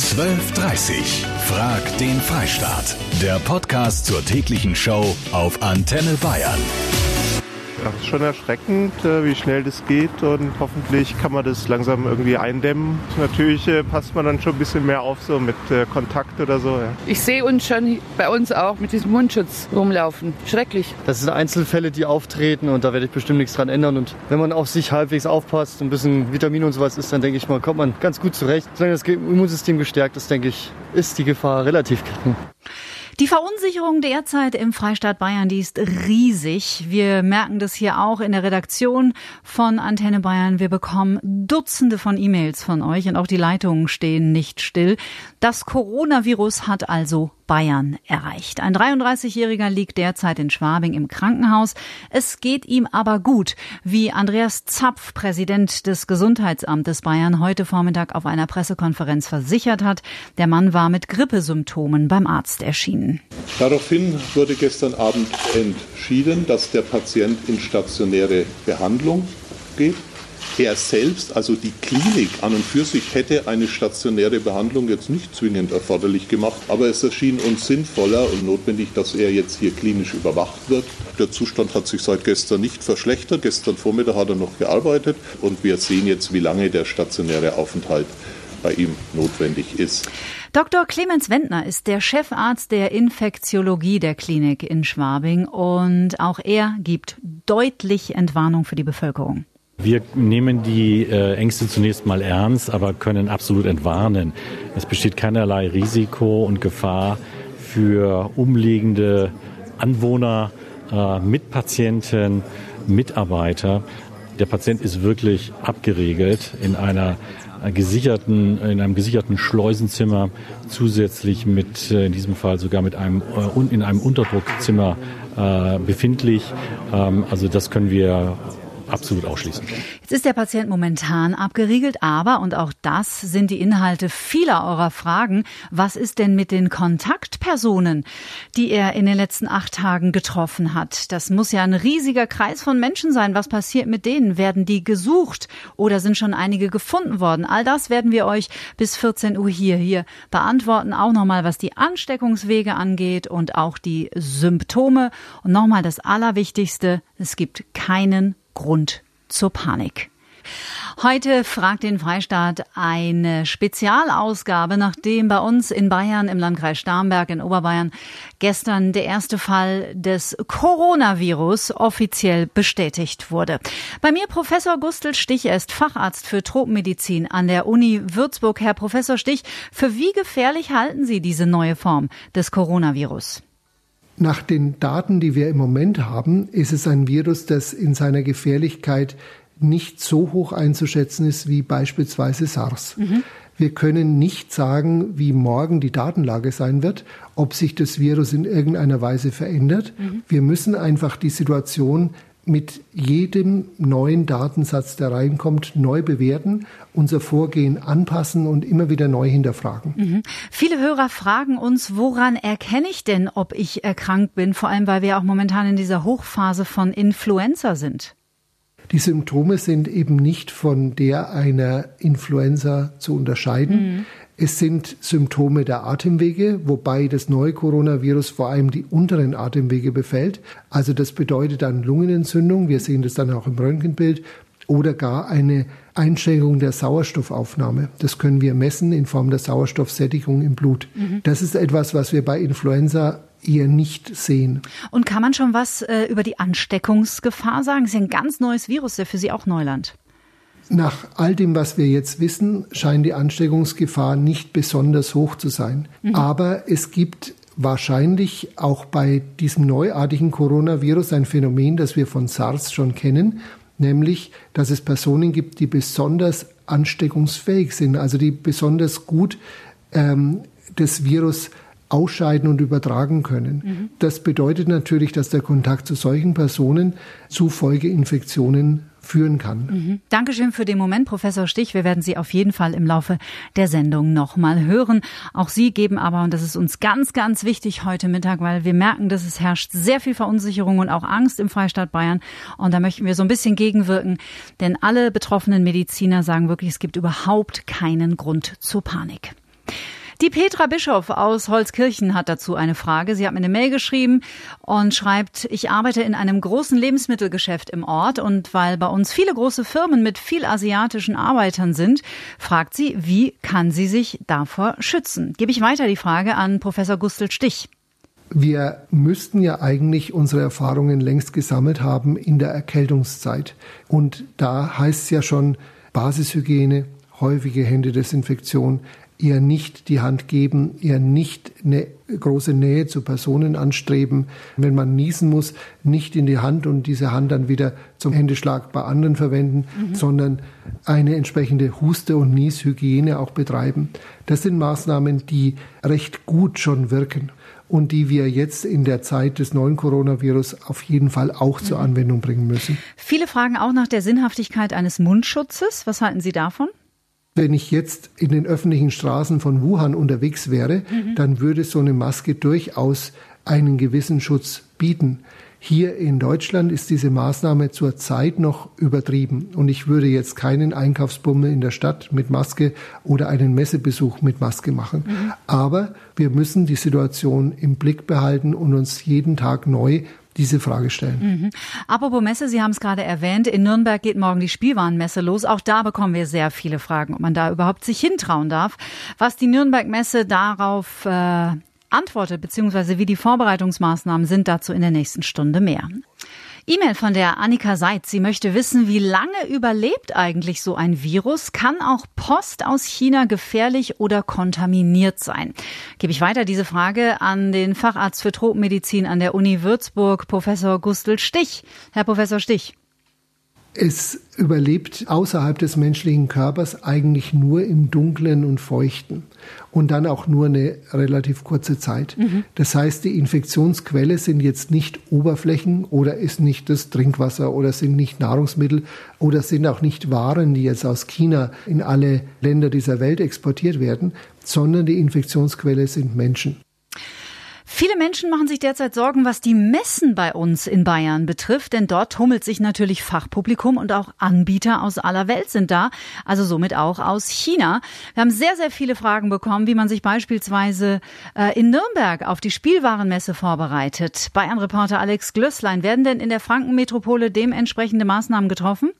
12.30 Frag den Freistaat. Der Podcast zur täglichen Show auf Antenne Bayern. Ja, ist schon erschreckend, äh, wie schnell das geht und hoffentlich kann man das langsam irgendwie eindämmen. Natürlich äh, passt man dann schon ein bisschen mehr auf, so mit äh, Kontakt oder so. Ja. Ich sehe uns schon bei uns auch mit diesem Mundschutz rumlaufen. Schrecklich. Das sind Einzelfälle, die auftreten und da werde ich bestimmt nichts dran ändern. Und wenn man auf sich halbwegs aufpasst, ein bisschen Vitamin und sowas ist, dann denke ich mal, kommt man ganz gut zurecht. Solange das Immunsystem gestärkt ist, denke ich, ist die Gefahr relativ gering. Die Verunsicherung derzeit im Freistaat Bayern, die ist riesig. Wir merken das hier auch in der Redaktion von Antenne Bayern. Wir bekommen Dutzende von E-Mails von euch und auch die Leitungen stehen nicht still. Das Coronavirus hat also Bayern erreicht. Ein 33-Jähriger liegt derzeit in Schwabing im Krankenhaus. Es geht ihm aber gut, wie Andreas Zapf, Präsident des Gesundheitsamtes Bayern, heute Vormittag auf einer Pressekonferenz versichert hat. Der Mann war mit Grippesymptomen beim Arzt erschienen. Daraufhin wurde gestern Abend entschieden, dass der Patient in stationäre Behandlung geht. Er selbst, also die Klinik an und für sich, hätte eine stationäre Behandlung jetzt nicht zwingend erforderlich gemacht, aber es erschien uns sinnvoller und notwendig, dass er jetzt hier klinisch überwacht wird. Der Zustand hat sich seit gestern nicht verschlechtert. Gestern Vormittag hat er noch gearbeitet und wir sehen jetzt, wie lange der stationäre Aufenthalt bei ihm notwendig ist. Dr. Clemens Wendner ist der Chefarzt der Infektiologie der Klinik in Schwabing und auch er gibt deutlich Entwarnung für die Bevölkerung. Wir nehmen die äh, Ängste zunächst mal ernst, aber können absolut entwarnen. Es besteht keinerlei Risiko und Gefahr für umliegende Anwohner, äh, Mitpatienten, Mitarbeiter. Der Patient ist wirklich abgeregelt in einer gesicherten, in einem gesicherten Schleusenzimmer, zusätzlich mit, äh, in diesem Fall sogar mit einem, in einem Unterdruckzimmer befindlich. Ähm, also das können wir absolut ausschließen. Jetzt ist der Patient momentan abgeriegelt, aber, und auch das sind die Inhalte vieler eurer Fragen, was ist denn mit den Kontaktpersonen, die er in den letzten acht Tagen getroffen hat? Das muss ja ein riesiger Kreis von Menschen sein. Was passiert mit denen? Werden die gesucht oder sind schon einige gefunden worden? All das werden wir euch bis 14 Uhr hier, hier beantworten. Auch nochmal, was die Ansteckungswege angeht und auch die Symptome. Und nochmal das Allerwichtigste, es gibt keinen Grund zur Panik. Heute fragt den Freistaat eine Spezialausgabe, nachdem bei uns in Bayern im Landkreis Starnberg in Oberbayern gestern der erste Fall des Coronavirus offiziell bestätigt wurde. Bei mir Professor Gustl Stich, er ist Facharzt für Tropenmedizin an der Uni Würzburg. Herr Professor Stich, für wie gefährlich halten Sie diese neue Form des Coronavirus? Nach den Daten, die wir im Moment haben, ist es ein Virus, das in seiner Gefährlichkeit nicht so hoch einzuschätzen ist wie beispielsweise SARS. Mhm. Wir können nicht sagen, wie morgen die Datenlage sein wird, ob sich das Virus in irgendeiner Weise verändert. Mhm. Wir müssen einfach die Situation mit jedem neuen Datensatz, der reinkommt, neu bewerten, unser Vorgehen anpassen und immer wieder neu hinterfragen. Mhm. Viele Hörer fragen uns, woran erkenne ich denn, ob ich erkrankt bin, vor allem weil wir auch momentan in dieser Hochphase von Influenza sind. Die Symptome sind eben nicht von der einer Influenza zu unterscheiden. Mhm. Es sind Symptome der Atemwege, wobei das neue Coronavirus vor allem die unteren Atemwege befällt. Also das bedeutet dann Lungenentzündung. Wir sehen das dann auch im Röntgenbild oder gar eine Einschränkung der Sauerstoffaufnahme. Das können wir messen in Form der Sauerstoffsättigung im Blut. Mhm. Das ist etwas, was wir bei Influenza eher nicht sehen. Und kann man schon was äh, über die Ansteckungsgefahr sagen? Es ist ja ein ganz neues Virus, ja für Sie auch Neuland. Nach all dem, was wir jetzt wissen, scheint die Ansteckungsgefahr nicht besonders hoch zu sein. Mhm. Aber es gibt wahrscheinlich auch bei diesem neuartigen Coronavirus ein Phänomen, das wir von SARS schon kennen, nämlich, dass es Personen gibt, die besonders ansteckungsfähig sind, also die besonders gut ähm, das Virus ausscheiden und übertragen können. Mhm. Das bedeutet natürlich, dass der Kontakt zu solchen Personen zu Folgeinfektionen führen kann. Mhm. Dankeschön für den Moment, Professor Stich. Wir werden Sie auf jeden Fall im Laufe der Sendung nochmal hören. Auch Sie geben aber, und das ist uns ganz, ganz wichtig heute Mittag, weil wir merken, dass es herrscht sehr viel Verunsicherung und auch Angst im Freistaat Bayern. Und da möchten wir so ein bisschen gegenwirken, denn alle betroffenen Mediziner sagen wirklich, es gibt überhaupt keinen Grund zur Panik. Die Petra Bischof aus Holzkirchen hat dazu eine Frage. Sie hat mir eine Mail geschrieben und schreibt, ich arbeite in einem großen Lebensmittelgeschäft im Ort und weil bei uns viele große Firmen mit viel asiatischen Arbeitern sind, fragt sie, wie kann sie sich davor schützen? Gebe ich weiter die Frage an Professor Gustl Stich. Wir müssten ja eigentlich unsere Erfahrungen längst gesammelt haben in der Erkältungszeit. Und da heißt es ja schon Basishygiene, häufige Händedesinfektion, eher nicht die Hand geben, eher nicht eine große Nähe zu Personen anstreben. Wenn man niesen muss, nicht in die Hand und diese Hand dann wieder zum Händeschlag bei anderen verwenden, mhm. sondern eine entsprechende Huste- und Nieshygiene auch betreiben. Das sind Maßnahmen, die recht gut schon wirken und die wir jetzt in der Zeit des neuen Coronavirus auf jeden Fall auch zur mhm. Anwendung bringen müssen. Viele fragen auch nach der Sinnhaftigkeit eines Mundschutzes. Was halten Sie davon? Wenn ich jetzt in den öffentlichen Straßen von Wuhan unterwegs wäre, mhm. dann würde so eine Maske durchaus einen gewissen Schutz bieten. Hier in Deutschland ist diese Maßnahme zurzeit noch übertrieben. Und ich würde jetzt keinen Einkaufsbummel in der Stadt mit Maske oder einen Messebesuch mit Maske machen. Mhm. Aber wir müssen die Situation im Blick behalten und uns jeden Tag neu diese Frage stellen. Mhm. Apropos Messe, Sie haben es gerade erwähnt, in Nürnberg geht morgen die Spielwarenmesse los. Auch da bekommen wir sehr viele Fragen, ob man da überhaupt sich hintrauen darf. Was die Nürnberg-Messe darauf äh, antwortet, beziehungsweise wie die Vorbereitungsmaßnahmen sind, dazu in der nächsten Stunde mehr. E-Mail von der Annika Seitz. Sie möchte wissen, wie lange überlebt eigentlich so ein Virus? Kann auch Post aus China gefährlich oder kontaminiert sein? Gebe ich weiter diese Frage an den Facharzt für Tropenmedizin an der Uni Würzburg, Professor Gustl Stich. Herr Professor Stich. Es überlebt außerhalb des menschlichen Körpers eigentlich nur im Dunklen und Feuchten und dann auch nur eine relativ kurze Zeit. Mhm. Das heißt, die Infektionsquelle sind jetzt nicht Oberflächen oder ist nicht das Trinkwasser oder sind nicht Nahrungsmittel oder sind auch nicht Waren, die jetzt aus China in alle Länder dieser Welt exportiert werden, sondern die Infektionsquelle sind Menschen. Viele Menschen machen sich derzeit Sorgen, was die Messen bei uns in Bayern betrifft, denn dort tummelt sich natürlich Fachpublikum und auch Anbieter aus aller Welt sind da, also somit auch aus China. Wir haben sehr, sehr viele Fragen bekommen, wie man sich beispielsweise äh, in Nürnberg auf die Spielwarenmesse vorbereitet. Bayern-Reporter Alex Glösslein, werden denn in der Frankenmetropole dementsprechende Maßnahmen getroffen?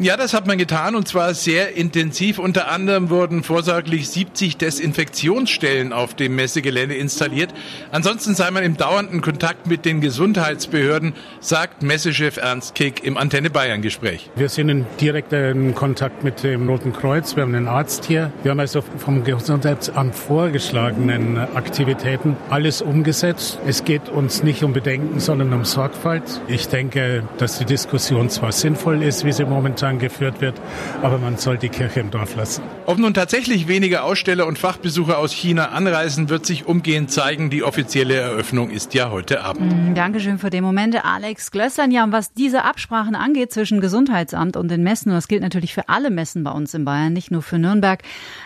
Ja, das hat man getan und zwar sehr intensiv. Unter anderem wurden vorsorglich 70 Desinfektionsstellen auf dem Messegelände installiert. Ansonsten sei man im dauernden Kontakt mit den Gesundheitsbehörden, sagt Messechef Ernst Kick im Antenne Bayern Gespräch. Wir sind in direkten Kontakt mit dem Roten Kreuz. Wir haben einen Arzt hier. Wir haben also vom Gesundheitsamt vorgeschlagenen Aktivitäten alles umgesetzt. Es geht uns nicht um Bedenken, sondern um Sorgfalt. Ich denke, dass die Diskussion zwar sinnvoll ist, wie sie momentan momentan geführt wird. Aber man soll die Kirche im Dorf lassen. Ob nun tatsächlich weniger Aussteller und Fachbesucher aus China anreisen, wird sich umgehend zeigen. Die offizielle Eröffnung ist ja heute Abend. Mm, Dankeschön für den Moment, Alex Glössern. Ja, was diese Absprachen angeht zwischen Gesundheitsamt und den Messen, und das gilt natürlich für alle Messen bei uns in Bayern, nicht nur für Nürnberg.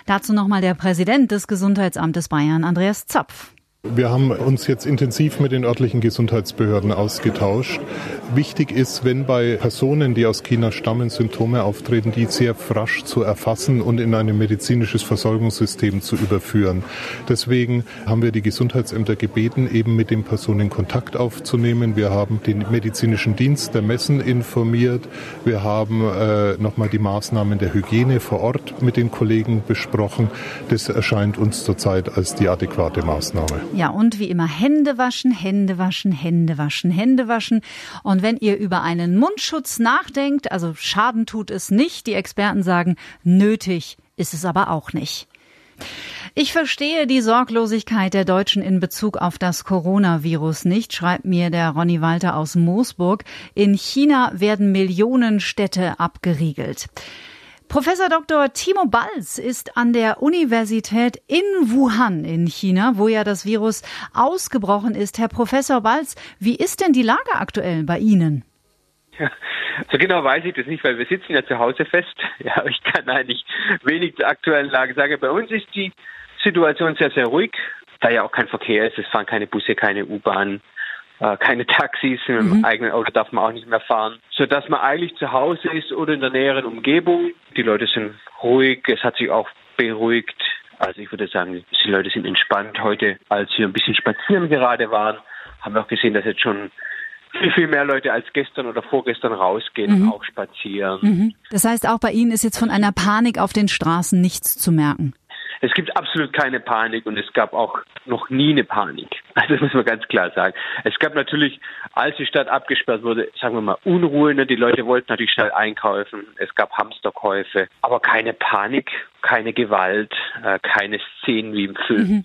Dazu nochmal der Präsident des Gesundheitsamtes Bayern, Andreas Zapf. Wir haben uns jetzt intensiv mit den örtlichen Gesundheitsbehörden ausgetauscht. Wichtig ist, wenn bei Personen, die aus China stammen, Symptome auftreten, die sehr rasch zu erfassen und in ein medizinisches Versorgungssystem zu überführen. Deswegen haben wir die Gesundheitsämter gebeten, eben mit den Personen Kontakt aufzunehmen. Wir haben den medizinischen Dienst der Messen informiert. Wir haben äh, nochmal die Maßnahmen der Hygiene vor Ort mit den Kollegen besprochen. Das erscheint uns zurzeit als die adäquate Maßnahme. Ja, und wie immer Hände waschen, Hände waschen, Hände waschen, Hände waschen. Und wenn ihr über einen Mundschutz nachdenkt, also Schaden tut es nicht, die Experten sagen, nötig ist es aber auch nicht. Ich verstehe die Sorglosigkeit der Deutschen in Bezug auf das Coronavirus nicht, schreibt mir der Ronny Walter aus Moosburg. In China werden Millionen Städte abgeriegelt. Professor Dr. Timo Balz ist an der Universität in Wuhan in China, wo ja das Virus ausgebrochen ist. Herr Professor Balz, wie ist denn die Lage aktuell bei Ihnen? Ja, so genau weiß ich das nicht, weil wir sitzen ja zu Hause fest. Ja, ich kann eigentlich wenig zur aktuellen Lage sagen. Bei uns ist die Situation sehr, sehr ruhig, da ja auch kein Verkehr ist. Es fahren keine Busse, keine U-Bahn, äh, keine Taxis, mit dem mhm. eigenen Auto darf man auch nicht mehr fahren, so dass man eigentlich zu Hause ist oder in der näheren Umgebung. Die Leute sind ruhig, es hat sich auch beruhigt. Also ich würde sagen, die Leute sind entspannt. Heute, als wir ein bisschen spazieren gerade waren, haben wir auch gesehen, dass jetzt schon viel, viel mehr Leute als gestern oder vorgestern rausgehen, mhm. auch spazieren. Mhm. Das heißt, auch bei Ihnen ist jetzt von einer Panik auf den Straßen nichts zu merken. Es gibt absolut keine Panik und es gab auch noch nie eine Panik. Also das muss man ganz klar sagen. Es gab natürlich, als die Stadt abgesperrt wurde, sagen wir mal Unruhe. Ne? Die Leute wollten natürlich schnell einkaufen. Es gab Hamsterkäufe, aber keine Panik keine Gewalt, äh, keine Szenen wie im Film. Mhm.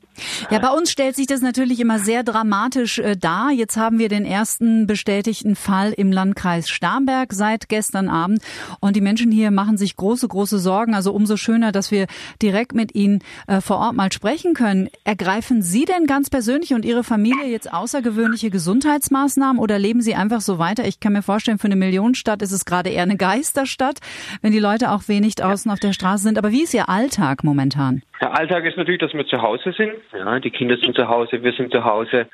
Ja, bei uns stellt sich das natürlich immer sehr dramatisch äh, dar. Jetzt haben wir den ersten bestätigten Fall im Landkreis Starnberg seit gestern Abend und die Menschen hier machen sich große, große Sorgen. Also umso schöner, dass wir direkt mit Ihnen äh, vor Ort mal sprechen können. Ergreifen Sie denn ganz persönlich und Ihre Familie jetzt außergewöhnliche Gesundheitsmaßnahmen oder leben Sie einfach so weiter? Ich kann mir vorstellen, für eine Millionenstadt ist es gerade eher eine Geisterstadt, wenn die Leute auch wenig draußen auf der Straße sind. Aber wie ist Ihr Alltag momentan? Der Alltag ist natürlich, dass wir zu Hause sind. Ja, die Kinder sind zu Hause, wir sind zu Hause.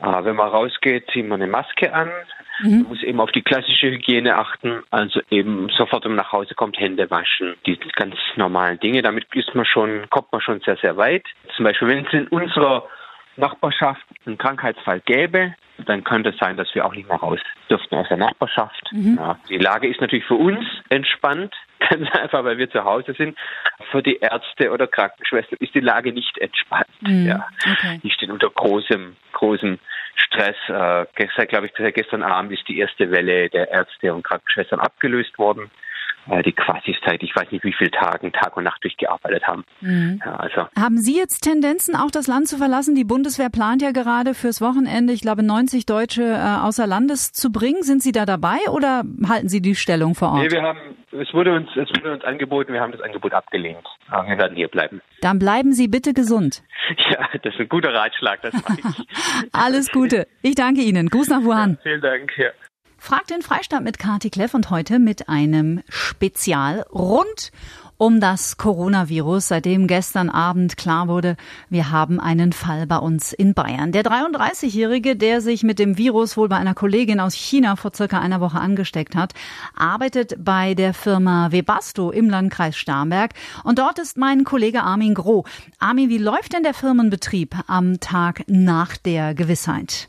Äh, wenn man rausgeht, zieht man eine Maske an. Mhm. Man muss eben auf die klassische Hygiene achten, also eben sofort, wenn man nach Hause kommt, Hände waschen. Die ganz normalen Dinge. Damit ist man schon, kommt man schon sehr, sehr weit. Zum Beispiel, wenn es in unserer Nachbarschaft einen Krankheitsfall gäbe, dann könnte es sein, dass wir auch nicht mehr raus dürften aus der Nachbarschaft. Mhm. Ja, die Lage ist natürlich für uns entspannt, ganz einfach, weil wir zu Hause sind. Für die Ärzte oder Krankenschwestern ist die Lage nicht entspannt. Mhm. Ja. Okay. Die stehen unter großem, großem Stress. Äh, gestern, glaube ich, gestern Abend ist die erste Welle der Ärzte und Krankenschwestern abgelöst worden die Quasi-Zeit, ich weiß nicht, wie viele Tage, Tag und Nacht durchgearbeitet haben. Mhm. Ja, also. Haben Sie jetzt Tendenzen, auch das Land zu verlassen? Die Bundeswehr plant ja gerade fürs Wochenende, ich glaube, 90 Deutsche äh, außer Landes zu bringen. Sind Sie da dabei oder halten Sie die Stellung vor Ort? Nee, wir haben, es wurde uns, es wurde uns angeboten, wir haben das Angebot abgelehnt. Wir werden hier bleiben. Dann bleiben Sie bitte gesund. Ja, das ist ein guter Ratschlag, das weiß ich. Alles Gute. Ich danke Ihnen. Gruß nach Wuhan. Ja, vielen Dank. Ja. Fragt den Freistaat mit Kati Kleff und heute mit einem Spezial rund um das Coronavirus, seitdem gestern Abend klar wurde, wir haben einen Fall bei uns in Bayern. Der 33-Jährige, der sich mit dem Virus wohl bei einer Kollegin aus China vor circa einer Woche angesteckt hat, arbeitet bei der Firma Webasto im Landkreis Starnberg. Und dort ist mein Kollege Armin Groh. Armin, wie läuft denn der Firmenbetrieb am Tag nach der Gewissheit?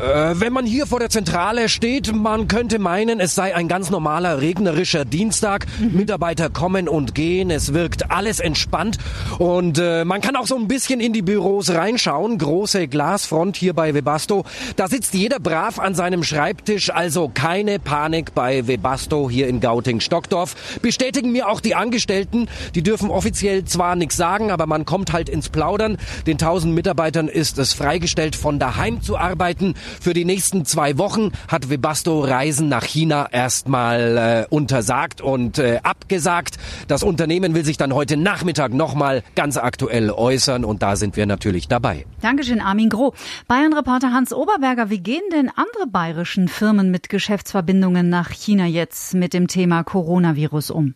Äh, wenn man hier vor der Zentrale steht, man könnte meinen, es sei ein ganz normaler regnerischer Dienstag. Mhm. Mitarbeiter kommen und gehen, es wirkt alles entspannt und äh, man kann auch so ein bisschen in die Büros reinschauen. Große Glasfront hier bei Webasto. Da sitzt jeder brav an seinem Schreibtisch, also keine Panik bei Webasto hier in Gauting-Stockdorf. Bestätigen mir auch die Angestellten. Die dürfen offiziell zwar nichts sagen, aber man kommt halt ins Plaudern. Den 1000 Mitarbeitern ist es freigestellt, von daheim zu arbeiten. Für die nächsten zwei Wochen hat Webasto Reisen nach China erstmal äh, untersagt und äh, abgesagt. Das Unternehmen will sich dann heute Nachmittag nochmal ganz aktuell äußern und da sind wir natürlich dabei. Dankeschön, Armin Groh. Bayern-Reporter Hans Oberberger, wie gehen denn andere bayerischen Firmen mit Geschäftsverbindungen nach China jetzt mit dem Thema Coronavirus um?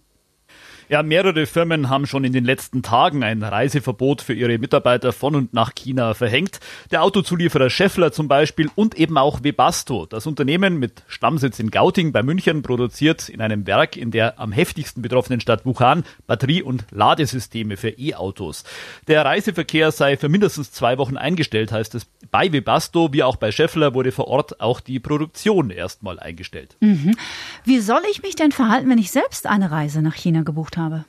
Ja, mehrere Firmen haben schon in den letzten Tagen ein Reiseverbot für ihre Mitarbeiter von und nach China verhängt. Der Autozulieferer Scheffler zum Beispiel und eben auch Webasto. Das Unternehmen mit Stammsitz in Gauting bei München produziert in einem Werk in der am heftigsten betroffenen Stadt Wuhan Batterie- und Ladesysteme für E-Autos. Der Reiseverkehr sei für mindestens zwei Wochen eingestellt, heißt es. Bei Webasto wie auch bei Scheffler wurde vor Ort auch die Produktion erstmal eingestellt. Mhm. Wie soll ich mich denn verhalten, wenn ich selbst eine Reise nach China gebucht habe? habe.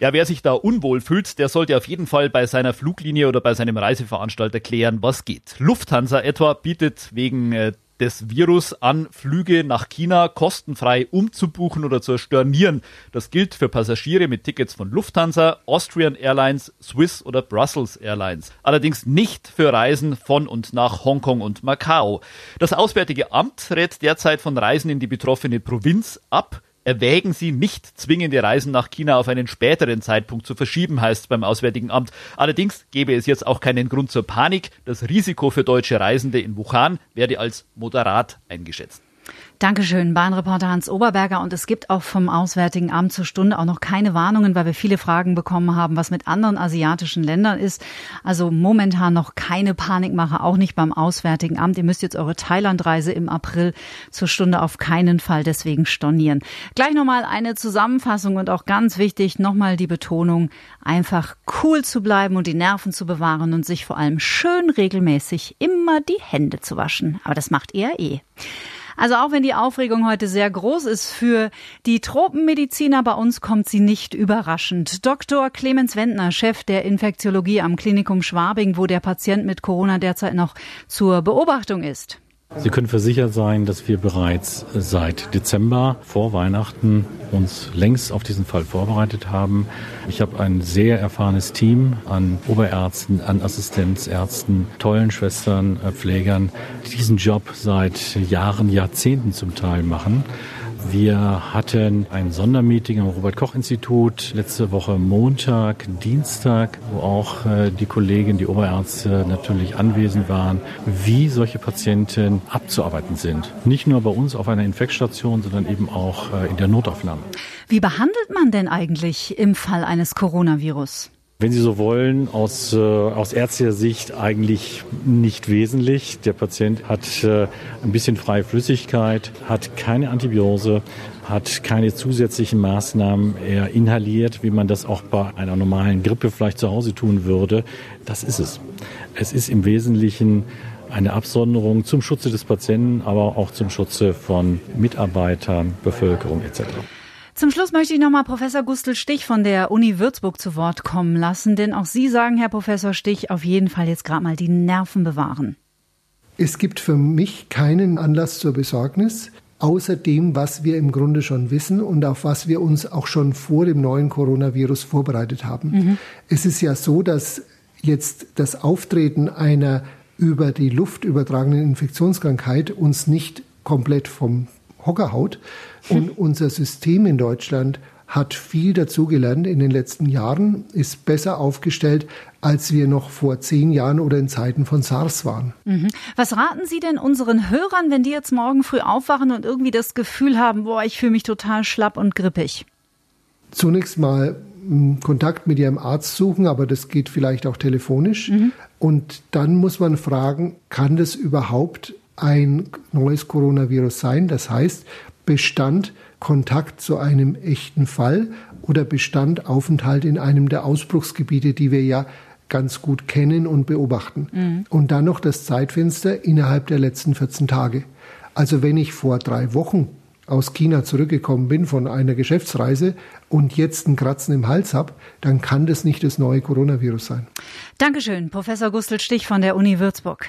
Ja, wer sich da unwohl fühlt, der sollte auf jeden Fall bei seiner Fluglinie oder bei seinem Reiseveranstalter klären, was geht. Lufthansa etwa bietet wegen äh, des Virus an, Flüge nach China kostenfrei umzubuchen oder zu stornieren. Das gilt für Passagiere mit Tickets von Lufthansa, Austrian Airlines, Swiss oder Brussels Airlines. Allerdings nicht für Reisen von und nach Hongkong und Macau. Das Auswärtige Amt rät derzeit von Reisen in die betroffene Provinz ab erwägen Sie nicht zwingende Reisen nach China auf einen späteren Zeitpunkt zu verschieben, heißt beim Auswärtigen Amt. Allerdings gäbe es jetzt auch keinen Grund zur Panik. Das Risiko für deutsche Reisende in Wuhan werde als moderat eingeschätzt. Dankeschön, Bahnreporter Hans Oberberger. Und es gibt auch vom Auswärtigen Amt zur Stunde auch noch keine Warnungen, weil wir viele Fragen bekommen haben, was mit anderen asiatischen Ländern ist. Also momentan noch keine Panikmache, auch nicht beim Auswärtigen Amt. Ihr müsst jetzt eure Thailandreise im April zur Stunde auf keinen Fall deswegen stornieren. Gleich nochmal eine Zusammenfassung und auch ganz wichtig nochmal die Betonung, einfach cool zu bleiben und die Nerven zu bewahren und sich vor allem schön regelmäßig immer die Hände zu waschen. Aber das macht ihr eh. Also auch wenn die Aufregung heute sehr groß ist für die Tropenmediziner, bei uns kommt sie nicht überraschend. Dr. Clemens Wendner, Chef der Infektiologie am Klinikum Schwabing, wo der Patient mit Corona derzeit noch zur Beobachtung ist. Sie können versichert sein, dass wir bereits seit Dezember vor Weihnachten uns längst auf diesen Fall vorbereitet haben. Ich habe ein sehr erfahrenes Team an Oberärzten, an Assistenzärzten, tollen Schwestern, äh, Pflegern, die diesen Job seit Jahren, Jahrzehnten zum Teil machen. Wir hatten ein Sondermeeting am Robert-Koch-Institut letzte Woche Montag, Dienstag, wo auch äh, die Kollegen, die Oberärzte natürlich anwesend waren, wie solche Patienten abzuarbeiten sind. Nicht nur bei uns auf einer Infektstation, sondern eben auch äh, in der Notaufnahme. Wie behandelt man denn eigentlich im Fall eines Coronavirus? Wenn Sie so wollen, aus, äh, aus ärztlicher Sicht eigentlich nicht wesentlich. Der Patient hat äh, ein bisschen freie Flüssigkeit, hat keine Antibiose, hat keine zusätzlichen Maßnahmen. Er inhaliert, wie man das auch bei einer normalen Grippe vielleicht zu Hause tun würde. Das ist es. Es ist im Wesentlichen eine Absonderung zum Schutze des Patienten, aber auch zum Schutze von Mitarbeitern, Bevölkerung etc. Zum Schluss möchte ich nochmal Professor Gustl Stich von der Uni Würzburg zu Wort kommen lassen, denn auch Sie sagen, Herr Professor Stich, auf jeden Fall jetzt gerade mal die Nerven bewahren. Es gibt für mich keinen Anlass zur Besorgnis, außer dem, was wir im Grunde schon wissen und auf was wir uns auch schon vor dem neuen Coronavirus vorbereitet haben. Mhm. Es ist ja so, dass jetzt das Auftreten einer über die Luft übertragenen Infektionskrankheit uns nicht komplett vom Hocker haut. Und unser System in Deutschland hat viel dazugelernt in den letzten Jahren, ist besser aufgestellt, als wir noch vor zehn Jahren oder in Zeiten von SARS waren. Mhm. Was raten Sie denn unseren Hörern, wenn die jetzt morgen früh aufwachen und irgendwie das Gefühl haben, boah, ich fühle mich total schlapp und grippig? Zunächst mal hm, Kontakt mit Ihrem Arzt suchen, aber das geht vielleicht auch telefonisch. Mhm. Und dann muss man fragen, kann das überhaupt ein neues Coronavirus sein. Das heißt, bestand Kontakt zu einem echten Fall oder bestand Aufenthalt in einem der Ausbruchsgebiete, die wir ja ganz gut kennen und beobachten. Mhm. Und dann noch das Zeitfenster innerhalb der letzten 14 Tage. Also wenn ich vor drei Wochen aus China zurückgekommen bin von einer Geschäftsreise und jetzt einen Kratzen im Hals habe, dann kann das nicht das neue Coronavirus sein. Dankeschön, Professor Gustl Stich von der Uni Würzburg.